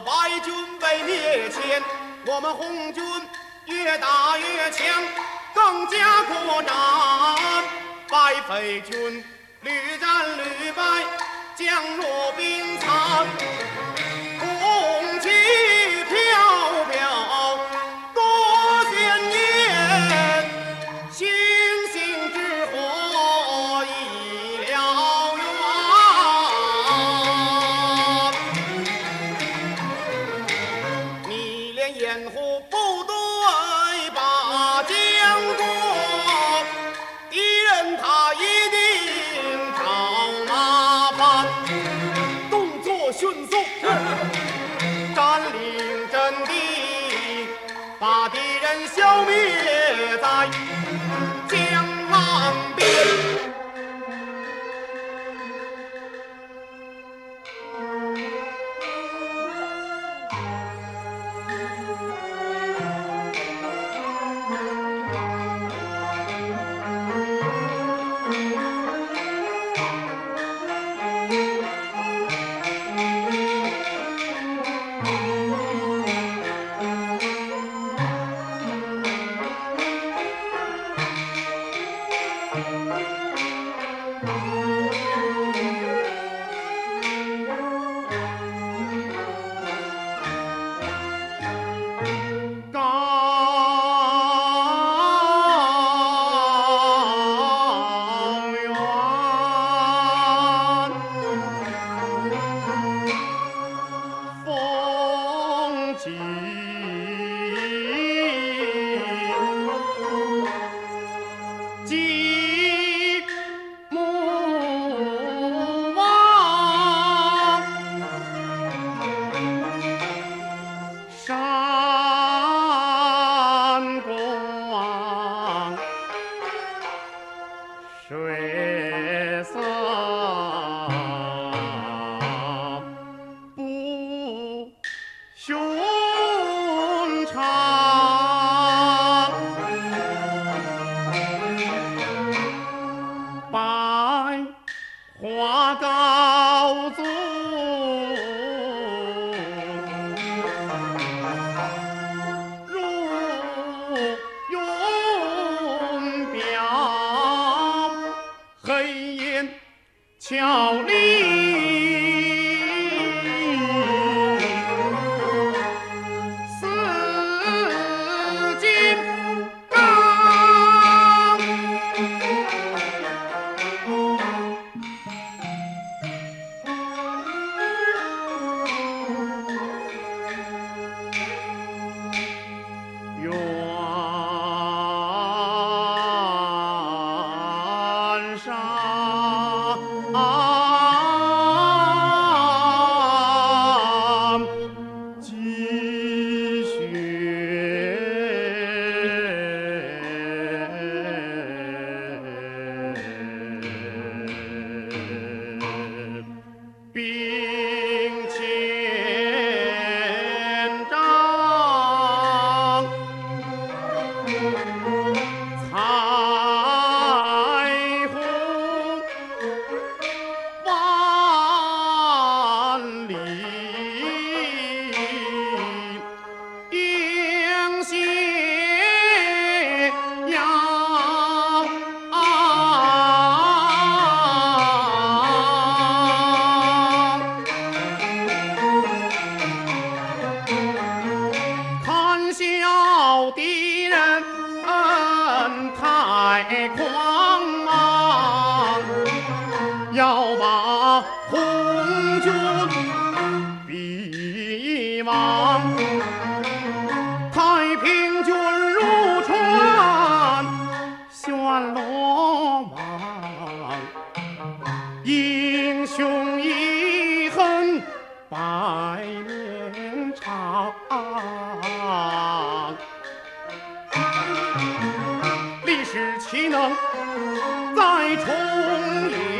白军被灭前。我们红军越打越强，更加扩展。白匪军屡战掩护部队把江过，敌人他一定找麻烦。动作迅速，thank you 花高筑。狂妄，要把红军逼亡。太平军入川，旋罗网，英雄一恨百能再重演？